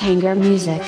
Hanger music.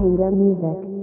Topanga Music.